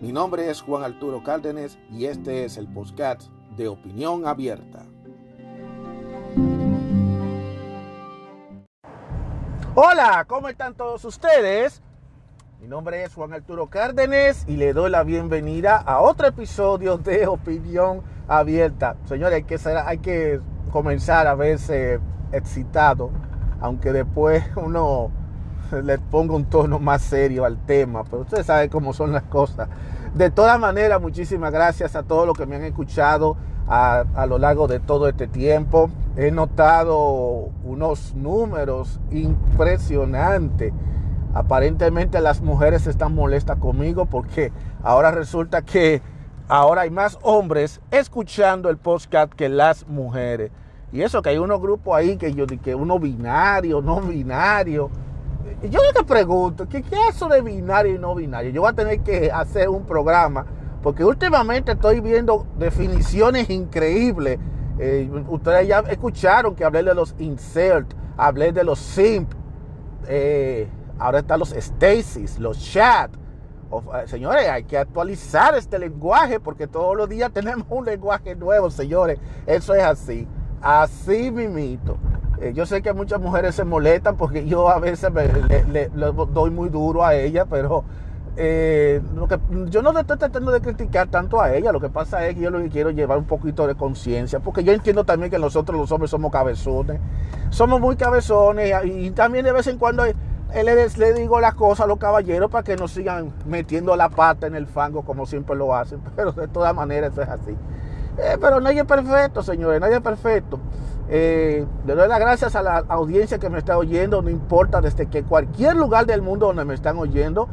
Mi nombre es Juan Arturo Cárdenas y este es el podcast de Opinión Abierta. Hola, ¿cómo están todos ustedes? Mi nombre es Juan Arturo Cárdenas y le doy la bienvenida a otro episodio de Opinión Abierta. Señores, hay que, comenzar a verse excitado, aunque después uno le pongo un tono más serio al tema, pero ustedes saben cómo son las cosas. De todas maneras, muchísimas gracias a todos los que me han escuchado a, lo largo de todo este tiempo. He notado unos números impresionantes. Aparentemente las mujeres están molestas conmigo porque ahora resulta que ahora hay más hombres escuchando el podcast que las mujeres. Y eso que hay unos grupos ahí que yo que uno binario, no binario yo te pregunto, ¿qué, ¿qué es eso de binario y no binario? Yo voy a tener que hacer un programa, porque últimamente estoy viendo definiciones increíbles. Eh, ustedes ya escucharon que hablé de los insert, hablé de los simp, eh, ahora están los stasis, los chat. Eh, señores, hay que actualizar este lenguaje porque todos los días tenemos un lenguaje nuevo, señores. Eso es así. Así mimito. Eh, yo sé que muchas mujeres se molestan porque yo a veces le, doy muy duro a ella, pero eh, lo que, yo no estoy tratando de criticar tanto a ella. Lo que pasa es que yo lo que quiero llevar un poquito de conciencia, porque yo entiendo también que nosotros los hombres somos cabezones. Somos muy cabezones y, también de vez en cuando le, le digo las cosas a los caballeros para que no sigan metiendo la pata en el fango como siempre lo hacen. Pero de todas maneras eso es así. Eh, pero nadie es perfecto, señores, nadie es perfecto. Eh, le doy las gracias a la audiencia que me está oyendo, no importa desde que cualquier lugar del mundo donde me están oyendo,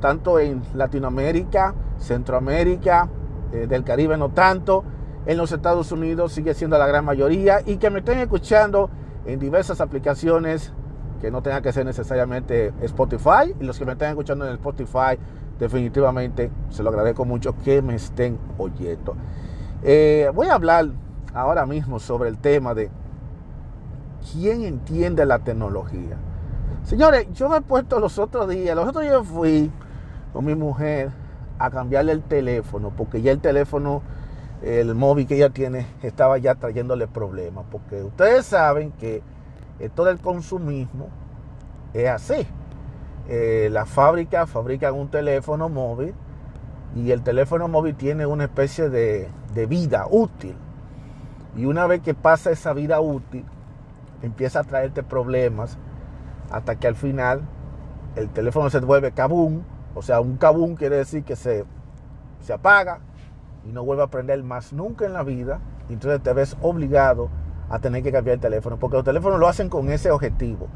tanto en Latinoamérica, Centroamérica, eh, del Caribe no tanto, en los Estados Unidos sigue siendo la gran mayoría y que me estén escuchando en diversas aplicaciones que no tenga que ser necesariamente Spotify y los que me estén escuchando en Spotify definitivamente se lo agradezco mucho que me estén oyendo. Eh, voy a hablar ahora mismo sobre el tema de quién entiende la tecnología. Señores, yo me he puesto los otros días, los otros días fui con mi mujer a cambiarle el teléfono, porque ya el teléfono, el móvil que ella tiene, estaba ya trayéndole problemas, porque ustedes saben que todo el consumismo es así. Eh, la fábrica fabrican un teléfono móvil y el teléfono móvil tiene una especie de vida útil. Y una vez que pasa esa vida útil, empieza a traerte problemas hasta que al final el teléfono se vuelve cabún. O sea, un cabún quiere decir que se, se apaga y no vuelve a prender más nunca en la vida. Y entonces te ves obligado a tener que cambiar el teléfono. Porque los teléfonos lo hacen con ese objetivo,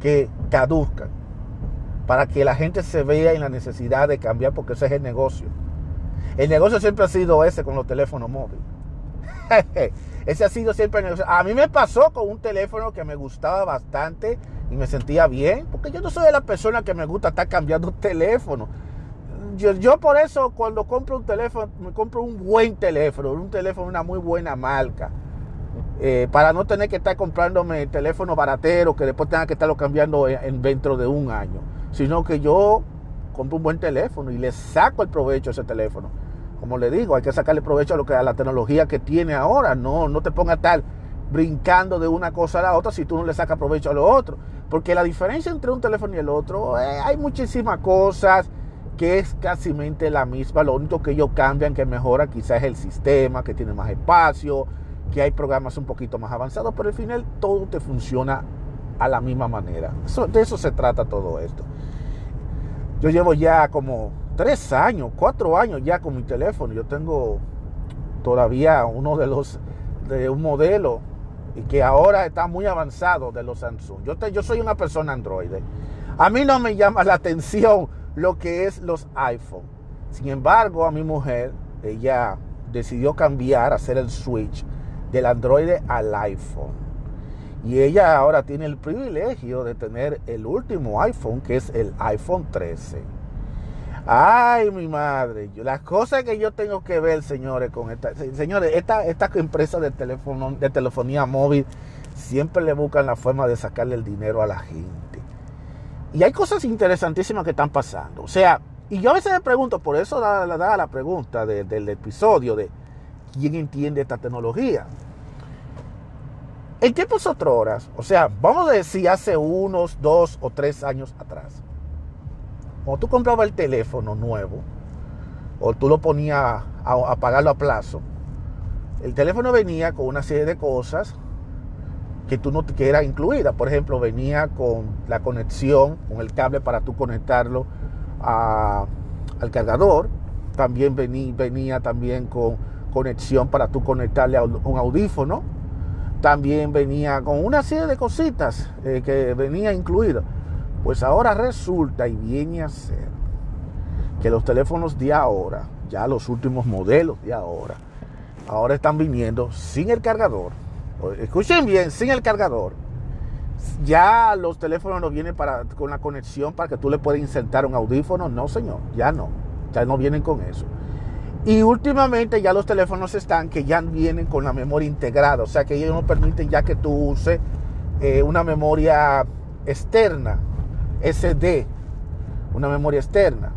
que caduzcan. Para que la gente se vea en la necesidad de cambiar, porque ese es el negocio. El negocio siempre ha sido ese con los teléfonos móviles. Ese ha sido siempre el negocio. A mí me pasó con un teléfono que me gustaba bastante y me sentía bien, porque yo no soy de la persona que me gusta estar cambiando teléfono. Yo, yo por eso cuando compro un teléfono, me compro un buen teléfono, un teléfono, una muy buena marca. Eh, para no tener que estar comprándome teléfono baratero que después tenga que estarlo cambiando en, dentro de un año, sino que yo compro un buen teléfono y le saco el provecho a ese teléfono como le digo, hay que sacarle provecho a lo que a la tecnología que tiene ahora. No, no te pongas estar brincando de una cosa a la otra si tú no le sacas provecho a lo otro. Porque la diferencia entre un teléfono y el otro, eh, hay muchísimas cosas que es casi la misma. Lo único que ellos cambian, que mejora quizás es el sistema, que tiene más espacio, que hay programas un poquito más avanzados, pero al final todo te funciona a la misma manera. de eso se trata todo esto. Yo llevo ya como tres años, cuatro años ya con mi teléfono. Yo tengo todavía uno de los, de un modelo y que ahora está muy avanzado de los Samsung. Yo, soy una persona Android. A mí no me llama la atención lo que es los iPhone. Sin embargo, a mi mujer, ella decidió cambiar, hacer el switch del Android al iPhone. Y ella ahora tiene el privilegio de tener el último iPhone, que es el iPhone 13. Ay, mi madre, las cosas que yo tengo que ver, señores, con esta, señores, esta, esta empresa de teléfono, de telefonía móvil siempre le buscan la forma de sacarle el dinero a la gente. Y hay cosas interesantísimas que están pasando. O sea, y yo a veces me pregunto, por eso da, la pregunta del episodio de quién entiende esta tecnología. En tiempos horas, o sea, vamos a decir hace unos dos o tres años atrás, cuando tú comprabas el teléfono nuevo, o tú lo ponías a, pagarlo a plazo, el teléfono venía con una serie de cosas que tú no que era incluida. Por ejemplo, venía con la conexión, con el cable para tú conectarlo al cargador. También venía, también con conexión para tú conectarle a un audífono también venía con una serie de cositas eh, que venía incluido. Pues ahora resulta y viene a ser que los teléfonos de ahora, ya los últimos modelos de ahora, ahora están viniendo sin el cargador. Escuchen bien, sin el cargador. Ya los teléfonos no vienen para, con la conexión para que tú le puedas insertar un audífono. No, señor, ya no. Ya no vienen con eso. Y últimamente ya los teléfonos están que ya vienen con la memoria integrada, o sea que ellos no permiten ya que tú uses eh, una memoria externa, SD, una memoria externa.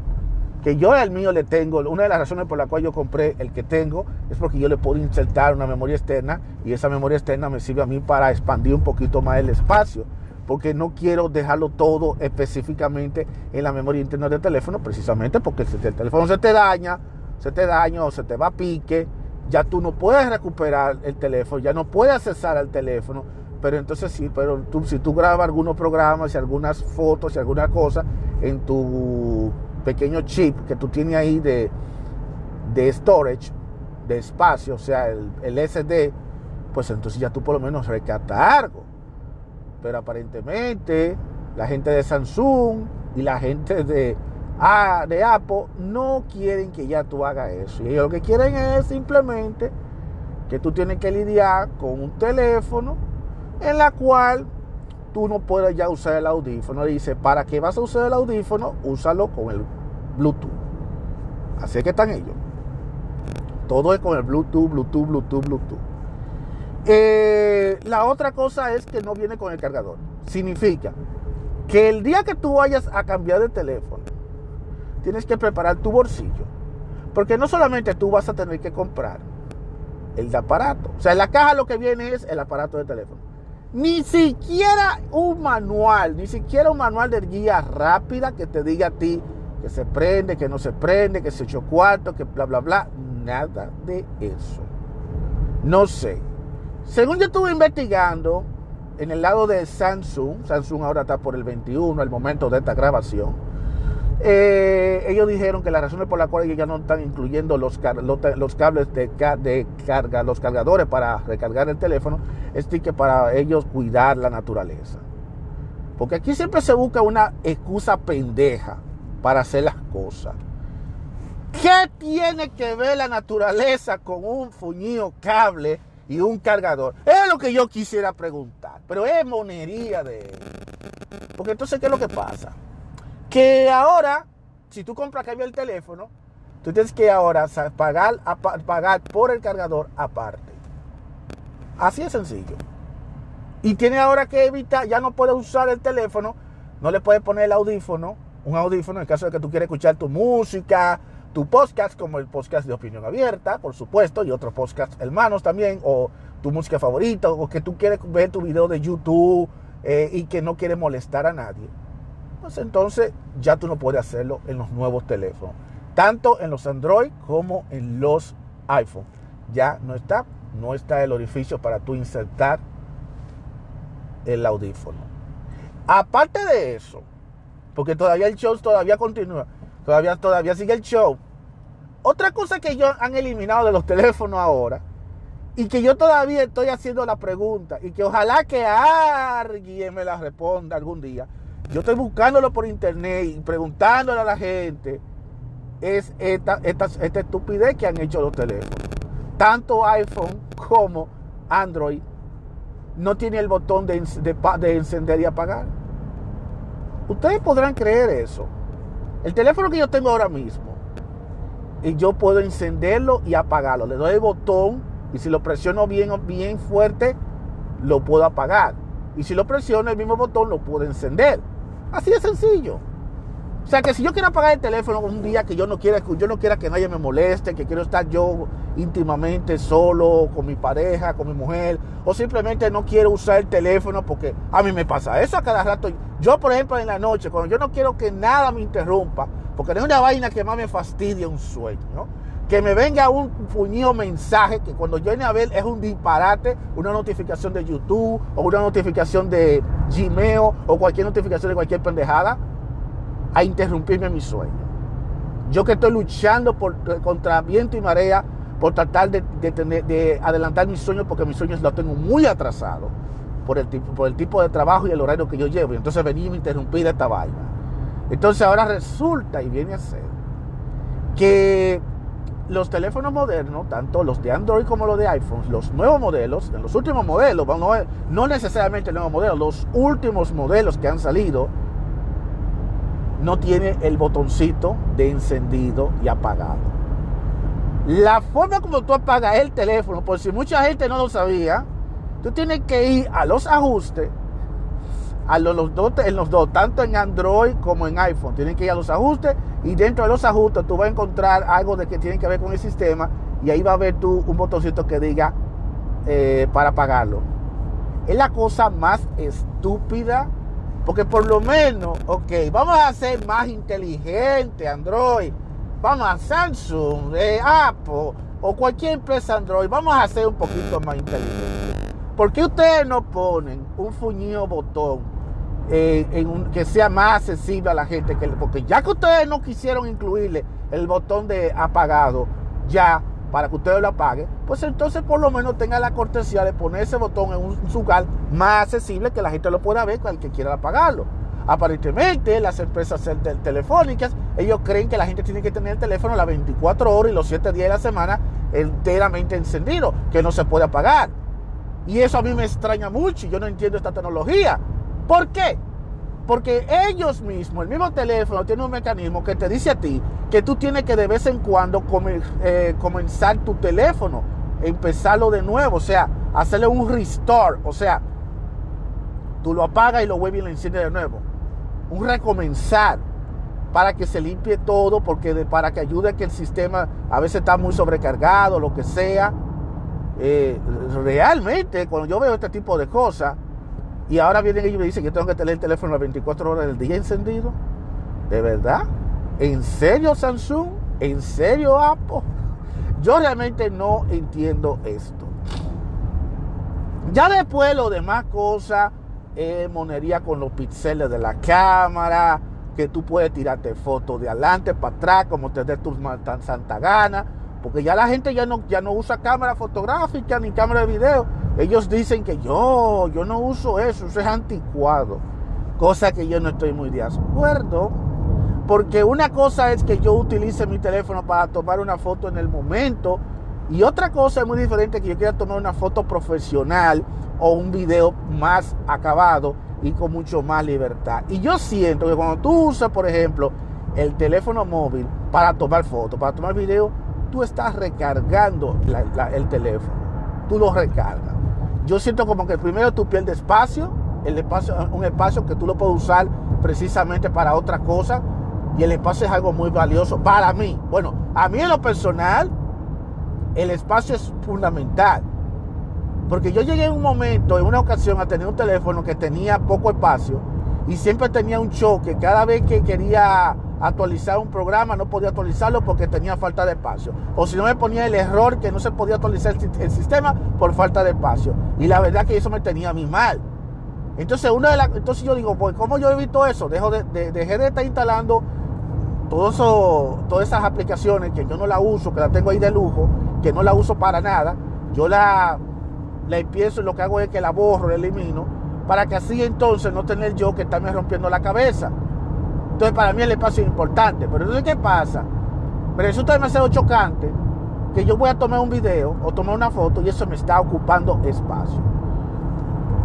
Que yo al mío le tengo, una de las razones por la cual yo compré el que tengo es porque yo le puedo insertar una memoria externa y esa memoria externa me sirve a mí para expandir un poquito más el espacio porque no quiero dejarlo todo específicamente en la memoria interna del teléfono, precisamente porque si el teléfono se te daña, se te daña o se te va a pique, ya tú no puedes recuperar el teléfono, ya no puedes accesar al teléfono, pero entonces sí, pero tú, si tú grabas algunos programas y algunas fotos y alguna cosa en tu pequeño chip que tú tienes ahí de, de storage, de espacio, o sea, el, el SD, pues entonces ya tú por lo menos rescatas algo. Pero aparentemente la gente de Samsung y la gente de de Apple no quieren que ya tú hagas eso. Y lo que quieren es simplemente que tú tienes que lidiar con un teléfono en la cual tú no puedes ya usar el audífono. Dice, ¿para qué vas a usar el audífono? Úsalo con el Bluetooth. Así que están ellos. Todo es con el Bluetooth, Bluetooth, Bluetooth, Bluetooth. Eh, la otra cosa es que no viene con el cargador. Significa que el día que tú vayas a cambiar de teléfono, tienes que preparar tu bolsillo. Porque no solamente tú vas a tener que comprar el aparato. O sea, en la caja lo que viene es el aparato de teléfono. Ni siquiera un manual, ni siquiera un manual de guía rápida que te diga a ti que se prende, que no se prende, que se echó cuarto, que bla, bla, bla. Nada de eso. No sé. Según yo estuve investigando en el lado de Samsung, Samsung ahora está por el 21 al momento de esta grabación eh, ellos dijeron que las razones por las cuales ya no están incluyendo los, los, cables de, carga, los cargadores para recargar el teléfono, es que para ellos cuidar la naturaleza. Porque aquí siempre se busca una excusa pendeja para hacer las cosas. ¿Qué tiene que ver la naturaleza con un fuñido cable y un cargador? Es lo que yo quisiera preguntar, pero es monería de... Porque entonces, ¿qué es lo que pasa? Que ahora, si tú compras cambio el teléfono, tú tienes que ahora pagar, pagar por el cargador aparte. Así de sencillo. Y tiene ahora que evitar, ya no puedes usar el teléfono, no le puedes poner el audífono, un audífono en caso de que tú quieras escuchar tu música, tu podcast, como el podcast de opinión abierta, por supuesto, y otros podcasts hermanos también, o tu música favorita, o que tú quieres ver tu video de YouTube eh, y que no quieres molestar a nadie pues entonces ya tú no puedes hacerlo en los nuevos teléfonos, tanto en los Android como en los iPhone. Ya no está, no está el orificio para tú insertar el audífono. Aparte de eso, porque todavía el show todavía continúa, todavía, todavía sigue el show. Otra cosa que ellos han eliminado de los teléfonos ahora y que yo todavía estoy haciendo la pregunta y que ojalá que alguien me la responda algún día yo estoy buscándolo por internet y preguntándole a la gente, es esta, esta, esta estupidez que han hecho los teléfonos. Tanto iPhone como Android no tiene el botón de, de, encender y apagar. Ustedes podrán creer eso. El teléfono que yo tengo ahora mismo, y yo puedo encenderlo y apagarlo. Le doy el botón y si lo presiono bien, bien fuerte, lo puedo apagar. Y si lo presiono el mismo botón, lo puedo encender. Así de sencillo. O sea que si yo quiero apagar el teléfono un día que yo no quiera, yo no quiera que nadie me moleste, que quiero estar yo íntimamente solo con mi pareja, con mi mujer, o simplemente no quiero usar el teléfono porque a mí me pasa eso a cada rato. Yo, por ejemplo, en la noche, cuando yo no quiero que nada me interrumpa, porque no es una vaina que más me fastidia un sueño, ¿no? que me venga un puñido mensaje que cuando yo viene a ver es un disparate, una notificación de YouTube o una notificación de Gmail o cualquier notificación de cualquier pendejada a interrumpirme mi sueño. Yo que estoy luchando por, contra viento y marea por tratar de, de, adelantar mis sueños porque mis sueños los tengo muy atrasados por el, tipo, por el tipo de trabajo y el horario que yo llevo. Y entonces venía y me interrumpí de esta vaina. Entonces ahora resulta y viene a ser que los teléfonos modernos, tanto los de Android como los de iPhone, los nuevos modelos, los últimos modelos, no, no necesariamente nuevos modelos, los últimos modelos que han salido, no tiene el botoncito de encendido y apagado. La forma como tú apagas el teléfono, por si mucha gente no lo sabía, tú tienes que ir a los ajustes, a los, dos, en los dos, tanto en Android como en iPhone. Tienen que ir a los ajustes y dentro de los ajustes tú vas a encontrar algo de que tiene que ver con el sistema y ahí va a ver tú un botoncito que diga eh, para apagarlo. Es la cosa más estúpida porque por lo menos, ok, vamos a ser más inteligente Android. Vamos a Samsung, eh, Apple o cualquier empresa Android. Vamos a ser un poquito más inteligentes. ¿Por qué ustedes no ponen un fuñido botón eh, que sea más accesible a la gente. Que, porque ya que ustedes no quisieron incluirle el botón de apagado ya para que ustedes lo apaguen, pues entonces por lo menos tenga la cortesía de poner ese botón en un lugar más accesible que la gente lo pueda ver con el que quiera apagarlo. Aparentemente las empresas telefónicas, ellos creen que la gente tiene que tener el teléfono las 24 horas y los 7 días de la semana enteramente encendido, que no se puede apagar. Y eso a mí me extraña mucho y yo no entiendo esta tecnología. ¿Por qué? Porque ellos mismos, el mismo teléfono tiene un mecanismo que te dice a ti que tú tienes que de vez en cuando eh, comenzar tu teléfono, empezarlo de nuevo, o sea, hacerle un restore, o sea, tú lo apagas y lo vuelves y lo enciendes de nuevo. Un recomenzar para que se limpie todo, porque para que ayude a que el sistema a veces está muy sobrecargado, lo que sea. Eh, realmente, cuando yo veo este tipo de cosas, y ahora vienen ellos y me dicen que tengo que tener el teléfono las 24 horas del día encendido. ¿De verdad? ¿En serio Samsung? ¿En serio Apple? Yo realmente no entiendo esto. Ya después lo demás cosas, eh, monería con los píxeles de la cámara, que tú puedes tirarte fotos de adelante para atrás, como te dé tu santa gana, porque ya la gente ya no, ya no usa cámara fotográfica ni cámara de video ellos dicen que yo, yo no uso eso, eso es anticuado. Cosa que yo no estoy muy de acuerdo. Porque una cosa es que yo utilice mi teléfono para tomar una foto en el momento. Y otra cosa es muy diferente que yo quiera tomar una foto profesional o un video más acabado y con mucho más libertad. Y yo siento que cuando tú usas, por ejemplo, el teléfono móvil para tomar fotos, para tomar video, tú estás recargando el teléfono. Tú lo recargas yo siento como que primero tú pierdes espacio, el espacio, un espacio que tú lo puedes usar precisamente para otra cosa y el espacio es algo muy valioso para mí. Bueno, a mí en lo personal, el espacio es fundamental. Porque yo llegué en un momento, en una ocasión, a tener un teléfono que tenía poco espacio y siempre tenía un choque. Cada vez que quería actualizar un programa, no podía actualizarlo porque tenía falta de espacio. O si no me ponía el error que no se podía actualizar el, sistema por falta de espacio. Y la verdad que eso me tenía a mí mal. Entonces, una de las, entonces yo digo, pues, ¿cómo yo evito eso? Dejo de, dejé de estar instalando todas esas aplicaciones que yo no la uso, que la tengo ahí de lujo, que no la uso para nada. Yo la, la empiezo y lo que hago es que la borro, la elimino para que así entonces no tener yo que estarme rompiendo la cabeza. Entonces para mí el espacio es importante. Pero entonces, ¿qué pasa? Me resulta demasiado chocante que yo voy a tomar un video o tomar una foto y eso me está ocupando espacio.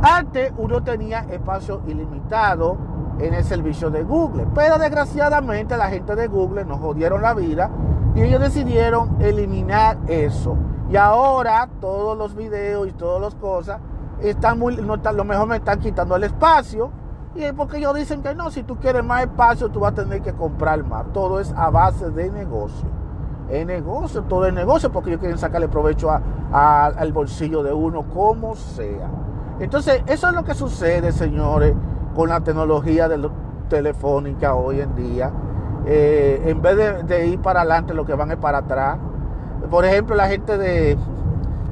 Antes uno tenía espacio ilimitado en el servicio de Google, pero desgraciadamente la gente de Google nos jodieron la vida y ellos decidieron eliminar eso. Y ahora todos los videos y todas las cosas están muy, no lo mejor me están quitando el espacio. Y es porque ellos dicen que no, si tú quieres más espacio, tú vas a tener que comprar más. Todo es a base de negocio. Es negocio, todo es negocio, porque ellos quieren sacarle provecho al bolsillo de uno, como sea. Entonces, eso es lo que sucede, señores, con la tecnología de telefónica hoy en día. Eh, en vez de, ir para adelante, lo que van es para atrás. Por ejemplo, la gente de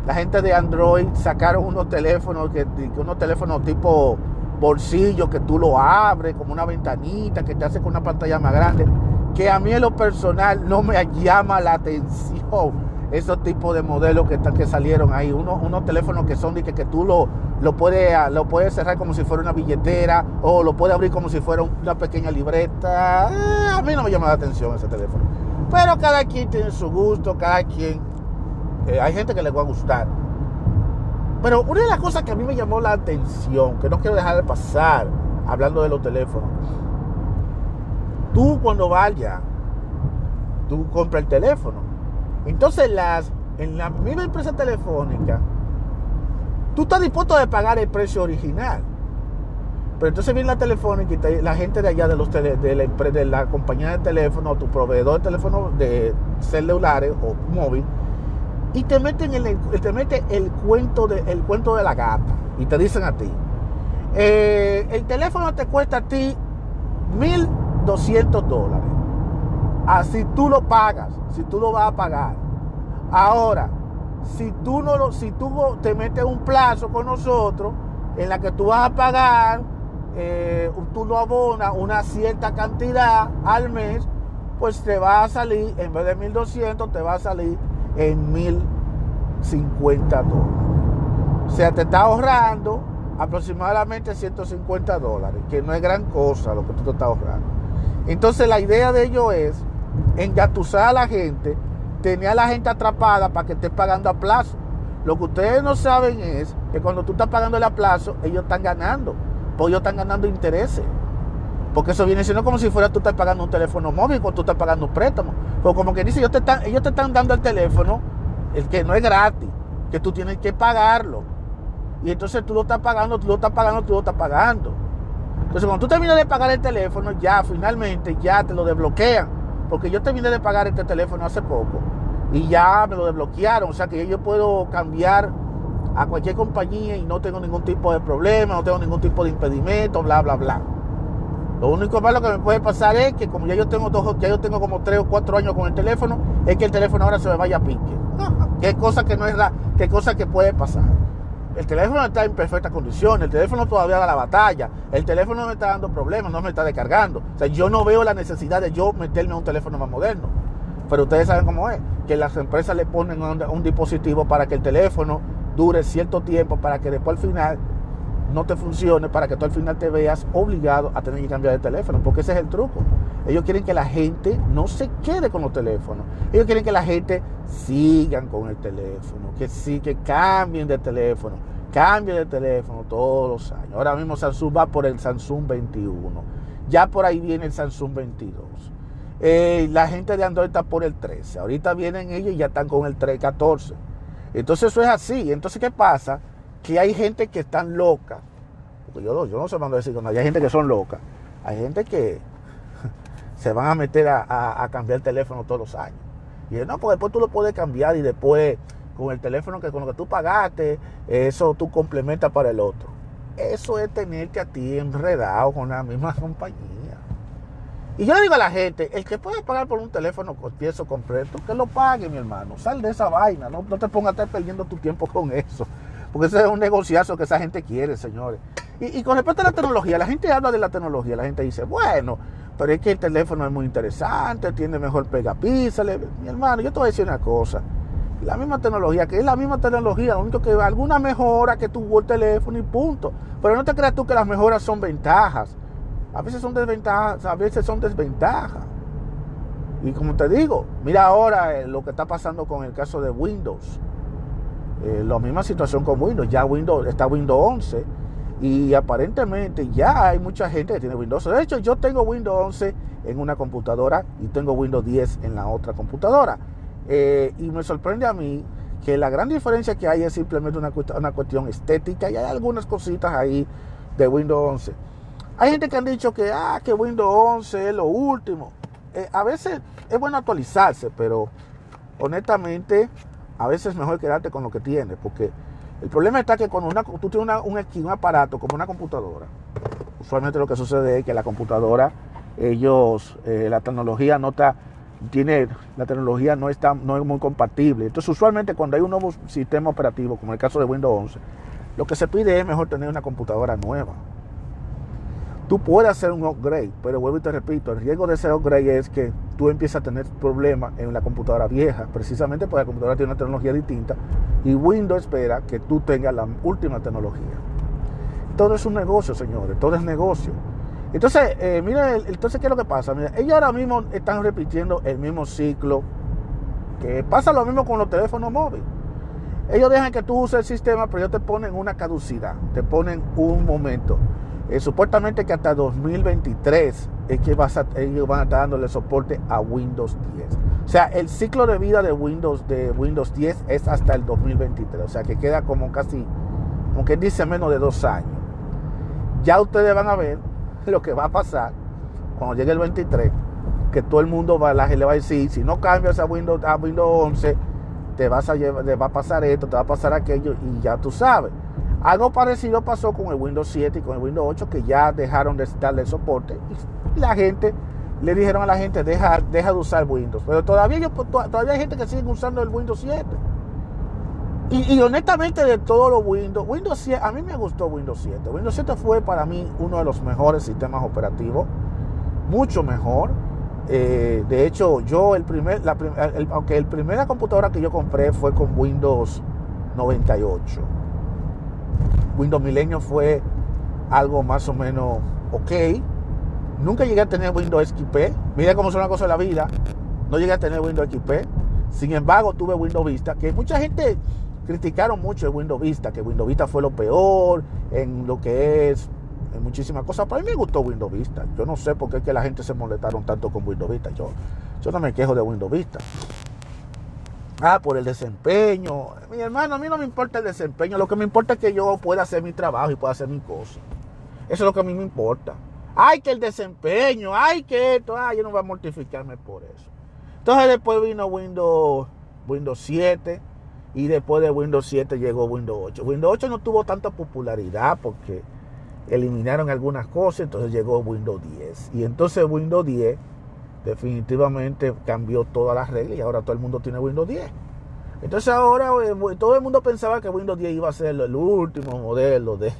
la gente de Android sacaron unos teléfonos que unos teléfonos tipo bolsillo que tú lo abres como una ventanita que te hace con una pantalla más grande. Que a mí en lo personal no me llama la atención esos tipos de modelos que, que salieron ahí, unos, unos teléfonos que son de que, tú lo, lo, puedes, lo puedes cerrar como si fuera una billetera o lo puedes abrir como si fuera una pequeña libreta. Eh, a mí no me llama la atención ese teléfono. Pero cada quien tiene su gusto, cada quien... Eh, hay gente que le va a gustar. Pero una de las cosas que a mí me llamó la atención, que no quiero dejar de pasar, hablando de los teléfonos, tú cuando vayas, tú compras el teléfono entonces, las, en la misma empresa telefónica, tú estás dispuesto a pagar el precio original. Pero entonces viene la telefónica y la gente de allá de, los de, la, compañía de teléfono, tu proveedor de teléfono de celulares o móvil, y te meten el, te mete el, cuento de, el cuento de la gata. Y te dicen a ti, eh, el teléfono te cuesta a ti 1.200 dólares. Así tú lo pagas, si tú lo vas a pagar. Ahora, si tú no lo, si tú te metes un plazo con nosotros en la que tú vas a pagar, eh, tú lo abonas una cierta cantidad al mes, pues te va a salir, en vez de 1200, te va a salir en 1050 dólares. O sea, te está ahorrando aproximadamente 150 dólares, que no es gran cosa lo que tú te estás ahorrando. Entonces la idea de ello es engatusar a la gente, tener a la gente atrapada para que esté pagando a plazo. Lo que ustedes no saben es que cuando tú estás pagando el a plazo, ellos están ganando, porque ellos están ganando intereses. Porque eso viene siendo como si fuera tú estás pagando un teléfono móvil cuando tú estás pagando un préstamo. Pero como que dice, ellos te están, ellos te están dando el teléfono, el que no es gratis, que tú tienes que pagarlo. Y entonces tú lo estás pagando, tú lo estás pagando, tú lo estás pagando. Entonces cuando tú terminas de pagar el teléfono, ya finalmente ya te lo desbloquean porque yo terminé de pagar este teléfono hace poco y ya me lo desbloquearon. O sea que yo puedo cambiar a cualquier compañía y no tengo ningún tipo de problema, no tengo ningún tipo de impedimento, bla, bla, bla. Lo único malo que me puede pasar es que como ya yo tengo dos, ya tengo como tres o cuatro años con el teléfono, es que el teléfono ahora se me vaya a pique. qué cosa que no es la, qué cosa que puede pasar. El teléfono está en perfecta condición, el teléfono todavía da la batalla, el teléfono no me está dando problemas, no me está descargando. O sea, yo no veo la necesidad de yo meterme a un teléfono más moderno. Pero ustedes saben cómo es, que las empresas le ponen un, dispositivo para que el teléfono dure cierto tiempo, para que después al final no te funcione, para que tú al final te veas obligado a tener que cambiar de teléfono, porque ese es el truco. Ellos quieren que la gente no se quede con los teléfonos. Ellos quieren que la gente sigan con el teléfono, que sí, que cambien de teléfono, cambien de teléfono todos los años. Ahora mismo Samsung va por el Samsung 21. Ya por ahí viene el Samsung 22. Eh, la gente de Android está por el 13. Ahorita vienen ellos y ya están con el 314. Entonces eso es así. Entonces, ¿qué pasa? Que hay gente que están loca. Porque yo, no sé cuándo decir, hay gente que son locas. Hay gente que se van a meter a, cambiar el teléfono todos los años. Y no, pues después tú lo puedes cambiar y después con el teléfono que con lo que tú pagaste, eso tú complementas para el otro. Eso es tenerte a ti enredado con la misma compañía. Y yo le digo a la gente, el que puede pagar por un teléfono con pieza completo, que lo pague, mi hermano. Sal de esa vaina, no, no te pongas a estar perdiendo tu tiempo con eso. Porque ese es un negociazo que esa gente quiere, señores. Y, y, con respecto a la tecnología, la gente habla de la tecnología, la gente dice, bueno, pero es que el teléfono es muy interesante, tiene mejor pegapízale. Mi hermano, yo te voy a decir una cosa. La misma tecnología, que es la misma tecnología, lo único que alguna mejora que tuvo el teléfono y punto. Pero no te creas tú que las mejoras son ventajas. A veces son desventajas, a veces son desventajas. Y como te digo, mira ahora eh, lo que está pasando con el caso de Windows. Eh, la misma situación con Windows. Ya Windows está Windows 11 y aparentemente ya hay mucha gente que tiene Windows. De hecho, yo tengo Windows 11 en una computadora y tengo Windows 10 en la otra computadora. Eh, y me sorprende a mí que la gran diferencia que hay es simplemente una, una cuestión estética y hay algunas cositas ahí de Windows 11. Hay gente que han dicho que, ah, que Windows 11 es lo último. Eh, a veces es bueno actualizarse, pero honestamente a veces es mejor quedarte con lo que tienes, porque el problema está que cuando una, tú tienes un, un aparato como una computadora, usualmente lo que sucede es que la computadora, ellos, eh, la tecnología no está, tiene, la tecnología no está, no es muy compatible. Entonces, usualmente cuando hay un nuevo sistema operativo, como el caso de Windows 11, lo que se pide es mejor tener una computadora nueva. Tú puedes hacer un upgrade, pero vuelvo y te repito, el riesgo de ese upgrade es que tú empiezas a tener problemas en la computadora vieja, precisamente porque la computadora tiene una tecnología distinta y Windows espera que tú tengas la última tecnología. Todo es un negocio, señores, todo es negocio. Entonces, eh, mira, entonces, ¿qué es lo que pasa? Mira, ellos ahora mismo están repitiendo el mismo ciclo, que pasa lo mismo con los teléfonos móviles. Ellos dejan que tú uses el sistema, pero ellos te ponen una caducidad, te ponen un momento. Eh, supuestamente que hasta 2023 es que ellos van a estar dándole soporte a Windows 10. O sea, el ciclo de vida de Windows, de Windows 10 es hasta el 2023. O sea, que queda como casi, como que dice menos de dos años. Ya ustedes van a ver lo que va a pasar cuando llegue el 23. Que todo el mundo va, la le va a decir, si no cambias a Windows, a Windows 11, te, vas a llevar, te va a pasar esto, te va a pasar aquello y ya tú sabes. Algo parecido pasó con el Windows 7 y con el Windows 8 que ya dejaron de darle soporte y la gente le dijeron a la gente deja, deja de usar Windows. Pero todavía, yo, todavía hay gente que sigue usando el Windows 7. Y, honestamente de todos los Windows, Windows 7, a mí me gustó Windows 7. Windows 7 fue para mí uno de los mejores sistemas operativos, mucho mejor. Eh, de hecho, yo el primer, la, aunque el primera computadora que yo compré fue con Windows 98. Windows Milenio fue algo más o menos ok. Nunca llegué a tener Windows XP. Mira cómo son las cosas de la vida. No llegué a tener Windows XP. Sin embargo, tuve Windows Vista, que mucha gente criticaron mucho el Windows Vista, que Windows Vista fue lo peor en lo que es en muchísimas cosas. Pero mí me gustó Windows Vista. Yo no sé por qué es que la gente se molestaron tanto con Windows Vista. Yo, yo no me quejo de Windows Vista. Ah, por el desempeño. Mi hermano, a mí no me importa el desempeño. Lo que me importa es que yo pueda hacer mi trabajo y pueda hacer mi cosa. Eso es lo que a mí me importa. Ay, que el desempeño. Ay, que esto. Ay, yo no voy a mortificarme por eso. Entonces después vino Windows, Windows 7. Y después de Windows 7 llegó Windows 8. Windows 8 no tuvo tanta popularidad porque eliminaron algunas cosas. Entonces llegó Windows 10. Y entonces Windows 10 definitivamente cambió todas las reglas y ahora todo el mundo tiene Windows 10. Entonces ahora eh, todo el mundo pensaba que Windows 10 iba a ser el último modelo de,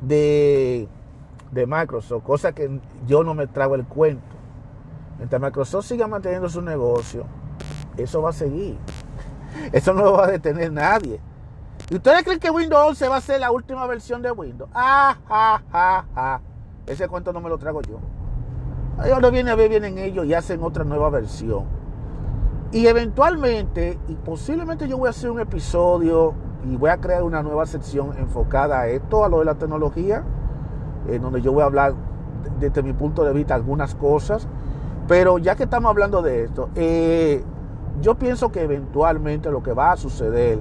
de, de Microsoft, cosa que yo no me trago el cuento. Mientras Microsoft siga manteniendo su negocio, eso va a seguir. Eso no lo va a detener nadie. ¿Y ustedes creen que Windows 11 va a ser la última versión de Windows? Ah, ah, ah, ah. Ese cuento no me lo trago yo. Ahora viene a ver, vienen ellos y hacen otra nueva versión. Y eventualmente, y posiblemente yo voy a hacer un episodio y voy a crear una nueva sección enfocada a esto, a lo de la tecnología, en donde yo voy a hablar desde mi punto de vista algunas cosas. Pero ya que estamos hablando de esto, eh, yo pienso que eventualmente lo que va a suceder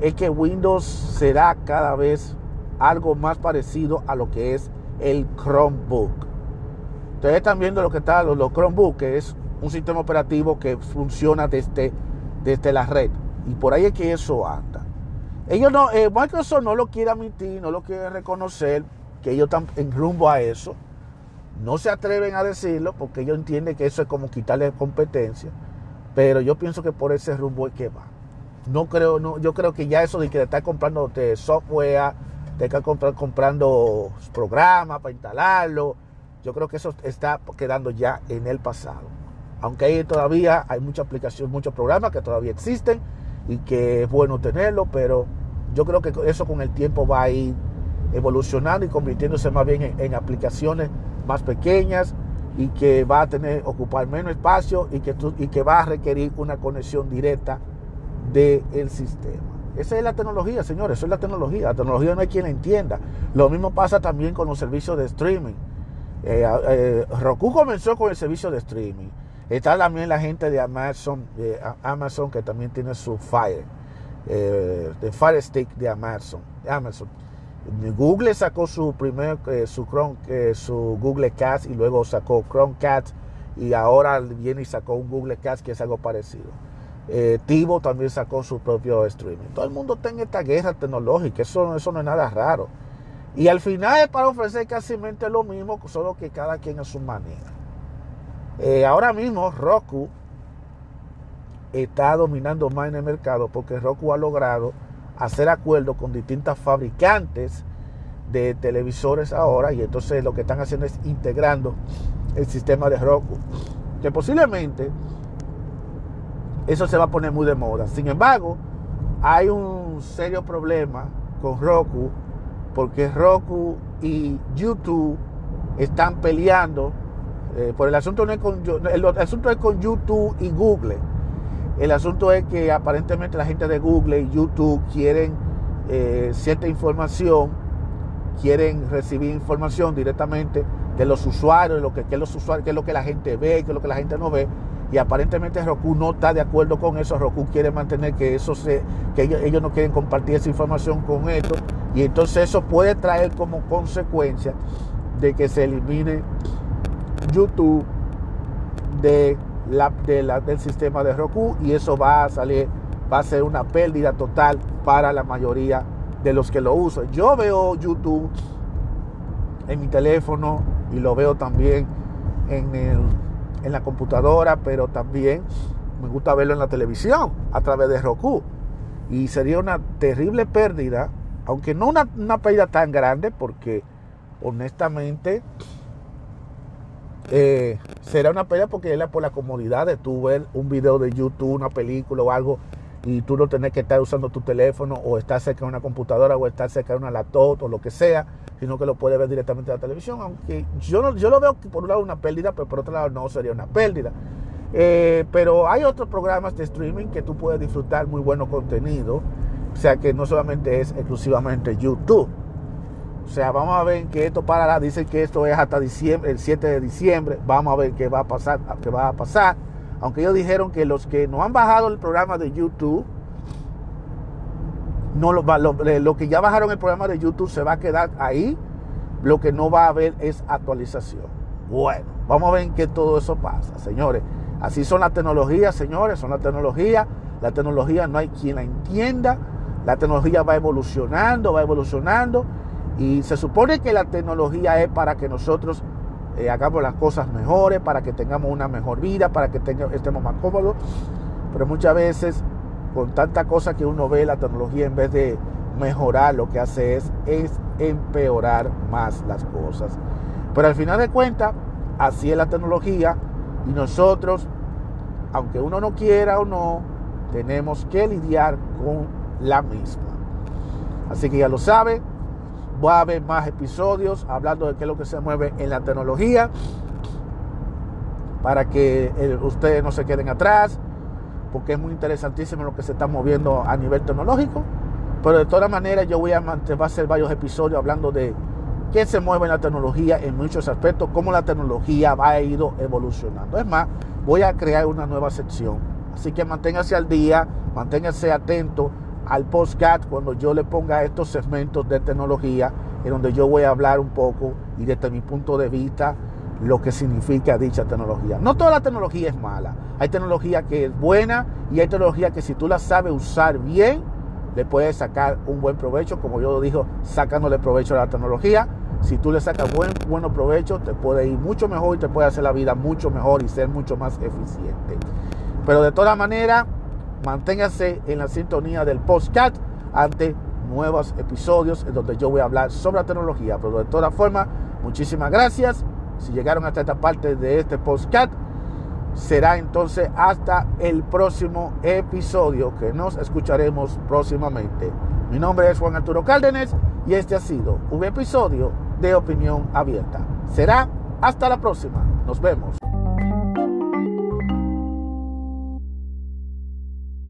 es que Windows será cada vez algo más parecido a lo que es el Chromebook. Ustedes están viendo lo que está, los, los Chromebook, que es un sistema operativo que funciona desde, desde la red. Y por ahí es que eso anda. Ellos no, eh, Microsoft no lo quiere admitir, no lo quiere reconocer, que ellos están en rumbo a eso. No se atreven a decirlo porque ellos entienden que eso es como quitarle competencia. Pero yo pienso que por ese rumbo es que va. No creo, no, yo creo que ya eso de que estar comprando software, de estar comprando programas para instalarlo, yo creo que eso está quedando ya en el pasado. Aunque hay todavía hay muchas aplicaciones, muchos programas que todavía existen y que es bueno tenerlo, pero yo creo que eso con el tiempo va a ir evolucionando y convirtiéndose más bien en, aplicaciones más pequeñas y que va a tener ocupar menos espacio y que, y que va a requerir una conexión directa del sistema. Esa es la tecnología, señores, eso es la tecnología. La tecnología no hay quien la entienda. Lo mismo pasa también con los servicios de streaming. Eh, eh, Roku comenzó con el servicio de streaming. Está también la gente de Amazon, Amazon que también tiene su Fire, eh, de Fire Stick de Amazon. Amazon. Google sacó su primer, su Chrome, su Google Cast y luego sacó Chromecast y ahora viene y sacó un Google Cast que es algo parecido. Eh, Tivo también sacó su propio streaming. Todo el mundo tiene esta guerra tecnológica, eso, eso no es nada raro. Y al final es para ofrecer casi lo mismo, solo que cada quien a su manera. Eh, ahora mismo Roku está dominando más en el mercado porque Roku ha logrado hacer acuerdos con distintas fabricantes de televisores ahora y entonces lo que están haciendo es integrando el sistema de Roku. Que posiblemente eso se va a poner muy de moda. Sin embargo, hay un serio problema con Roku porque Roku y YouTube están peleando. Eh, por el asunto no es con el, asunto es con YouTube y Google. El asunto es que aparentemente la gente de Google y YouTube quieren eh, cierta información, quieren recibir información directamente de los usuarios, lo que, los usuarios, qué es lo que la gente ve, qué es lo que la gente no ve y aparentemente Roku no está de acuerdo con eso. Roku quiere mantener que eso se, que ellos, no quieren compartir esa información con esto y entonces eso puede traer como consecuencia de que se elimine YouTube de la, del sistema de Roku y eso va a salir, va a ser una pérdida total para la mayoría de los que lo usan. Yo veo YouTube en mi teléfono y lo veo también en el en la computadora, pero también me gusta verlo en la televisión a través de Roku. Y sería una terrible pérdida, aunque no una, pérdida tan grande, porque honestamente eh, será una pérdida porque es por la comodidad de tú ver un video de YouTube, una película o algo, y tú no tener que estar usando tu teléfono o estar cerca de una computadora o estar cerca de una laptop o lo que sea sino que lo puede ver directamente en la televisión, aunque yo, yo lo veo que por un lado una pérdida, pero por otro lado no sería una pérdida. Eh, pero hay otros programas de streaming que tú puedes disfrutar muy bueno contenido, o sea que no solamente es exclusivamente YouTube. O sea, vamos a ver que esto parará, dicen que esto es hasta diciembre, el 7 de diciembre, vamos a ver qué va a pasar, qué va a pasar. Aunque ellos dijeron que los que no han bajado el programa de YouTube, no lo, lo, que ya bajaron el programa de YouTube se va a quedar ahí. Lo que no va a haber es actualización. Bueno, vamos a ver en qué todo eso pasa, señores. Así son las tecnologías, señores, son las tecnologías. La tecnología no hay quien la entienda. La tecnología va evolucionando, va evolucionando. Y se supone que la tecnología es para que nosotros eh, hagamos las cosas mejores, para que tengamos una mejor vida, para que estemos más cómodos. Pero muchas veces con tanta cosa que uno ve, la tecnología en vez de mejorar lo que hace es, es empeorar más las cosas. Pero al final de cuentas, así es la tecnología y nosotros, aunque uno no quiera o no, tenemos que lidiar con la misma. Así que ya lo sabe, va a haber más episodios hablando de qué es lo que se mueve en la tecnología para que eh, ustedes no se queden atrás porque es muy interesantísimo lo que se está moviendo a nivel tecnológico. Pero de todas maneras yo voy a, va a hacer varios episodios hablando de qué se mueve en la tecnología en muchos aspectos, cómo la tecnología va a ir evolucionando. Es más, voy a crear una nueva sección. Así que manténgase al día, manténgase atento al podcast cuando yo le ponga estos segmentos de tecnología en donde yo voy a hablar un poco y desde mi punto de vista lo que significa dicha tecnología. No toda la tecnología es mala. Hay tecnología que es buena y hay tecnología que si tú la sabes usar bien, le puedes sacar un buen provecho, como yo lo digo, sacándole provecho a la tecnología. Si tú le sacas buen bueno provecho, te puede ir mucho mejor y te puede hacer la vida mucho mejor y ser mucho más eficiente. Pero de todas maneras, manténgase en la sintonía del podcast ante nuevos episodios en donde yo voy a hablar sobre la tecnología. Pero de todas formas, muchísimas gracias. Si llegaron hasta esta parte de este podcast, será entonces hasta el próximo episodio que nos escucharemos próximamente. Mi nombre es Juan Arturo Cárdenas y este ha sido un episodio de Opinión Abierta. Será hasta la próxima. Nos vemos.